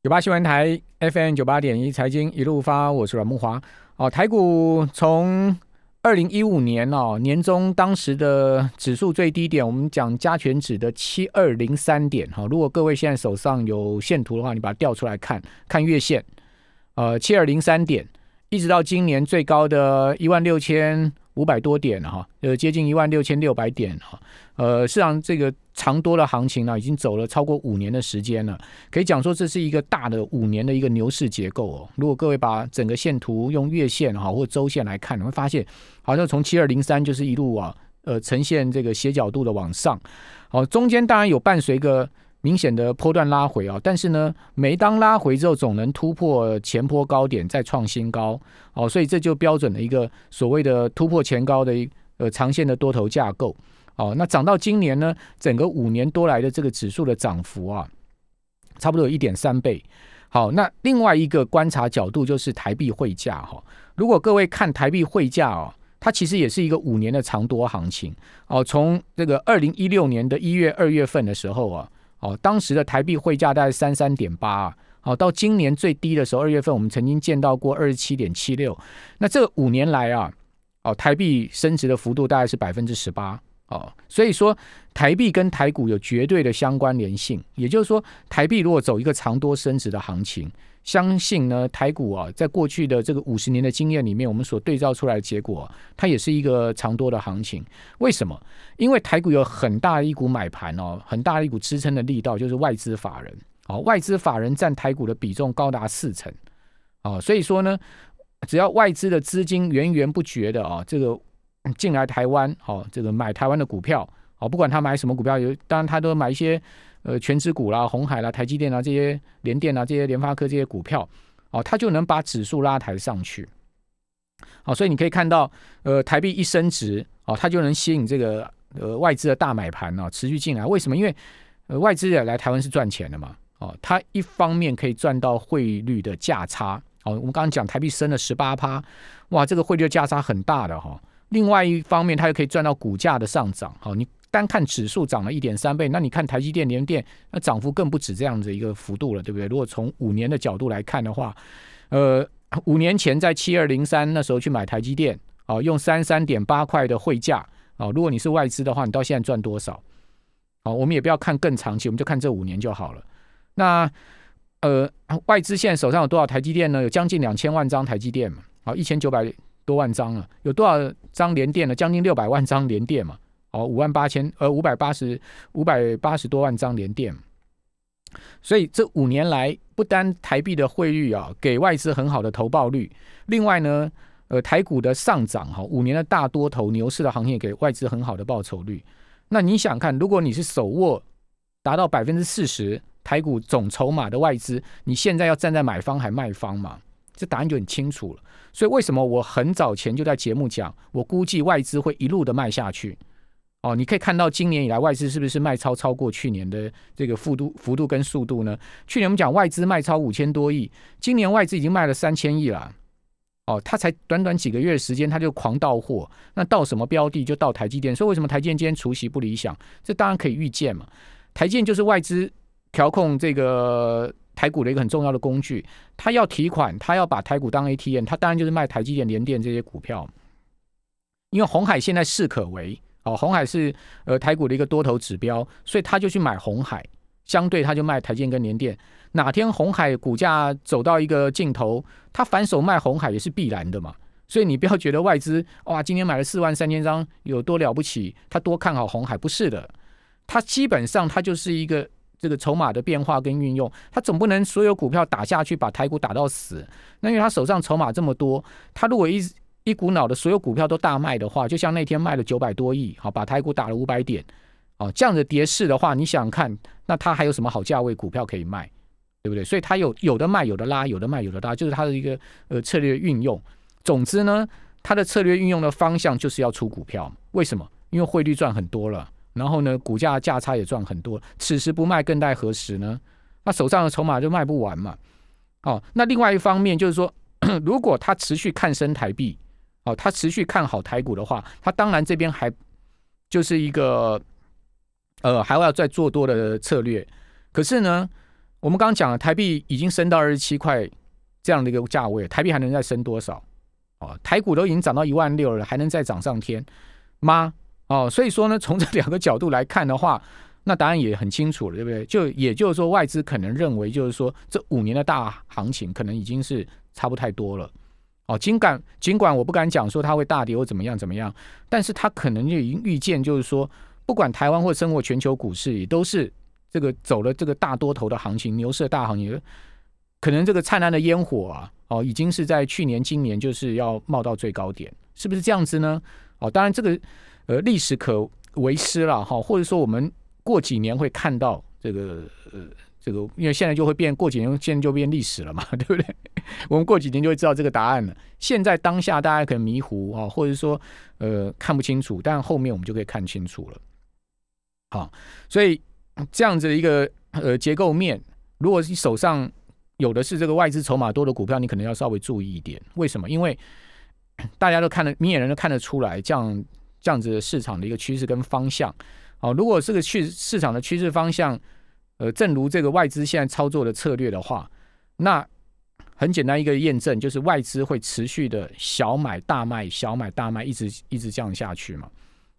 九八新闻台 FM 九八点一财经一路发，我是阮木华。哦，台股从二零一五年哦年中当时的指数最低点，我们讲加权指的七二零三点哈。如果各位现在手上有线图的话，你把它调出来看看月线，呃，七二零三点，一直到今年最高的一万六千。五百多点了哈，呃，接近一万六千六百点哈，呃，市场这个长多的行情呢，已经走了超过五年的时间了，可以讲说这是一个大的五年的一个牛市结构哦。如果各位把整个线图用月线哈或周线来看，你会发现，好像从七二零三就是一路啊，呃，呈现这个斜角度的往上，好，中间当然有伴随个。明显的波段拉回啊，但是呢，每当拉回之后，总能突破前坡高点，再创新高哦，所以这就标准的一个所谓的突破前高的一呃长线的多头架构哦。那涨到今年呢，整个五年多来的这个指数的涨幅啊，差不多有一点三倍。好，那另外一个观察角度就是台币汇价哈。如果各位看台币汇价哦，它其实也是一个五年的长多行情哦。从这个二零一六年的一月、二月份的时候啊。哦，当时的台币汇价大概三三点八啊，好，到今年最低的时候，二月份我们曾经见到过二十七点七六。那这五年来啊，哦，台币升值的幅度大概是百分之十八哦，所以说台币跟台股有绝对的相关联性。也就是说，台币如果走一个长多升值的行情。相信呢，台股啊，在过去的这个五十年的经验里面，我们所对照出来的结果，它也是一个长多的行情。为什么？因为台股有很大一股买盘哦，很大的一股支撑的力道，就是外资法人。哦，外资法人占台股的比重高达四成。哦，所以说呢，只要外资的资金源源不绝的啊，这个进来台湾，哦，这个买台湾的股票，哦，不管他买什么股票，有当然他都买一些。呃，全指股啦，红海啦，台积电啊，这些联电啊，这些联发科这些股票，哦，它就能把指数拉抬上去。好，所以你可以看到，呃，台币一升值，哦，它就能吸引这个呃外资的大买盘呢，持续进来。为什么？因为呃外资也来台湾是赚钱的嘛，哦，它一方面可以赚到汇率的价差，哦，我们刚刚讲台币升了十八趴，哇，这个汇率的价差很大的哈。另外一方面，它又可以赚到股价的上涨，好，你。单看指数涨了一点三倍，那你看台积电、联电，那涨幅更不止这样子一个幅度了，对不对？如果从五年的角度来看的话，呃，五年前在七二零三那时候去买台积电，哦，用三三点八块的汇价，哦，如果你是外资的话，你到现在赚多少？哦，我们也不要看更长期，我们就看这五年就好了。那呃，外资现在手上有多少台积电呢？有将近两千万张台积电嘛，好，一千九百多万张了。有多少张联电呢？将近六百万张联电嘛。哦，五万八千，呃，五百八十五百八十多万张连电，所以这五年来，不单台币的汇率啊，给外资很好的投报率，另外呢，呃，台股的上涨哈，五年的大多头牛市的行业给外资很好的报酬率。那你想看，如果你是手握达到百分之四十台股总筹码的外资，你现在要站在买方还卖方嘛？这答案就很清楚了。所以为什么我很早前就在节目讲，我估计外资会一路的卖下去。哦，你可以看到今年以来外资是不是卖超超过去年的这个幅度、幅度跟速度呢？去年我们讲外资卖超五千多亿，今年外资已经卖了三千亿了。哦，他才短短几个月时间，他就狂到货。那到什么标的就到台积电。所以为什么台积电今天除息不理想？这当然可以预见嘛。台积就是外资调控这个台股的一个很重要的工具。他要提款，他要把台股当 ATM，他当然就是卖台积电、联电这些股票。因为红海现在势可为。哦，红海是呃台股的一个多头指标，所以他就去买红海，相对他就卖台建跟联电。哪天红海股价走到一个尽头，他反手卖红海也是必然的嘛。所以你不要觉得外资哇今天买了四万三千张有多了不起，他多看好红海不是的，他基本上他就是一个这个筹码的变化跟运用，他总不能所有股票打下去把台股打到死。那因为他手上筹码这么多，他如果一一股脑的所有股票都大卖的话，就像那天卖了九百多亿，好把台股打了五百点，哦，这样的跌势的话，你想看，那它还有什么好价位股票可以卖，对不对？所以它有有的卖，有的拉，有的卖，有的拉，就是它的一个呃策略运用。总之呢，它的策略运用的方向就是要出股票。为什么？因为汇率赚很多了，然后呢，股价价差也赚很多，此时不卖更待何时呢？那手上的筹码就卖不完嘛。哦，那另外一方面就是说，如果它持续看升台币。哦，他持续看好台股的话，他当然这边还就是一个呃，还要再做多的策略。可是呢，我们刚刚讲了，台币已经升到二十七块这样的一个价位，台币还能再升多少？哦，台股都已经涨到一万六了，还能再涨上天吗？哦，所以说呢，从这两个角度来看的话，那答案也很清楚了，对不对？就也就是说，外资可能认为，就是说这五年的大行情可能已经是差不太多了。哦，尽管尽管我不敢讲说它会大跌或怎么样怎么样，但是它可能就已经预见，就是说，不管台湾或生活全球股市也都是这个走了这个大多头的行情，牛市的大行情，可能这个灿烂的烟火啊，哦，已经是在去年、今年就是要冒到最高点，是不是这样子呢？哦，当然这个呃历史可为师了哈，或者说我们过几年会看到这个呃。这个，因为现在就会变，过几年现在就变历史了嘛，对不对？我们过几天就会知道这个答案了。现在当下大家可能迷糊啊，或者说呃看不清楚，但后面我们就可以看清楚了。好，所以这样子的一个呃结构面，如果你手上有的是这个外资筹码多的股票，你可能要稍微注意一点。为什么？因为大家都看得，明眼人都看得出来，这样这样子的市场的一个趋势跟方向。好，如果这个趋市场的趋势方向。呃，正如这个外资现在操作的策略的话，那很简单一个验证就是外资会持续的小买大卖，小买大卖，一直一直这样下去嘛，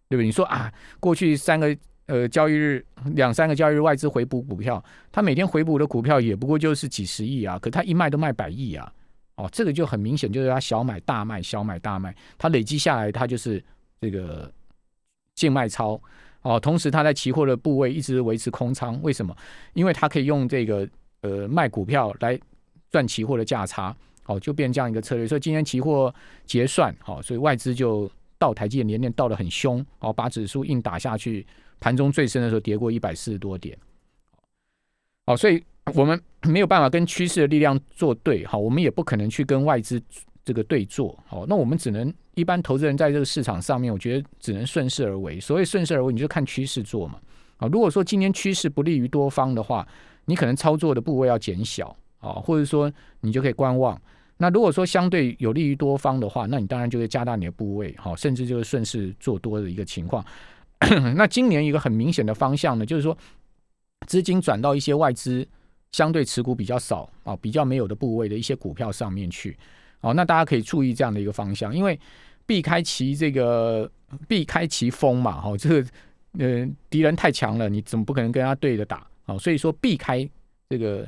对不对？你说啊，过去三个呃交易日，两三个交易日外资回补股票，他每天回补的股票也不过就是几十亿啊，可他一卖都卖百亿啊，哦，这个就很明显就是他小买大卖，小买大卖，他累积下来，他就是这个净卖超。哦，同时他在期货的部位一直维持空仓，为什么？因为他可以用这个呃卖股票来赚期货的价差，哦，就变这样一个策略。所以今天期货结算，好，所以外资就到台积电连连到的很凶，哦，把指数硬打下去，盘中最深的时候跌过一百四十多点，哦，所以我们没有办法跟趋势的力量作对，好，我们也不可能去跟外资。这个对坐，好，那我们只能一般投资人在这个市场上面，我觉得只能顺势而为。所谓顺势而为，你就看趋势做嘛。啊，如果说今天趋势不利于多方的话，你可能操作的部位要减小啊，或者说你就可以观望。那如果说相对有利于多方的话，那你当然就会加大你的部位，好，甚至就是顺势做多的一个情况。那今年一个很明显的方向呢，就是说资金转到一些外资相对持股比较少啊、比较没有的部位的一些股票上面去。哦，那大家可以注意这样的一个方向，因为避开其这个避开其锋嘛，哈，这个呃敌人太强了，你怎么不可能跟他对着打？哦，所以说避开这个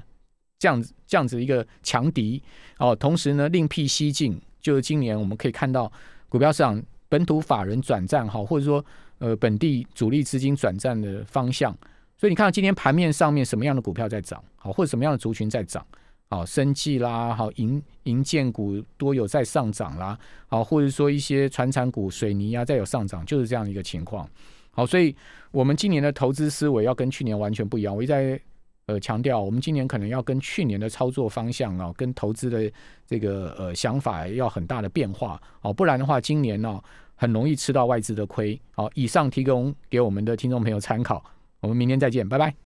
这样子这样子一个强敌，哦，同时呢另辟蹊径，就是今年我们可以看到股票市场本土法人转战，哈，或者说呃本地主力资金转战的方向，所以你看到今天盘面上面什么样的股票在涨，好，或者什么样的族群在涨。好，生计啦，好银银建股多有在上涨啦，好，或者说一些船产股、水泥啊，再有上涨，就是这样一个情况。好，所以我们今年的投资思维要跟去年完全不一样。我一在呃强调，我们今年可能要跟去年的操作方向啊，跟投资的这个呃想法要很大的变化。哦，不然的话，今年呢很容易吃到外资的亏。好，以上提供给我们的听众朋友参考。我们明天再见，拜拜。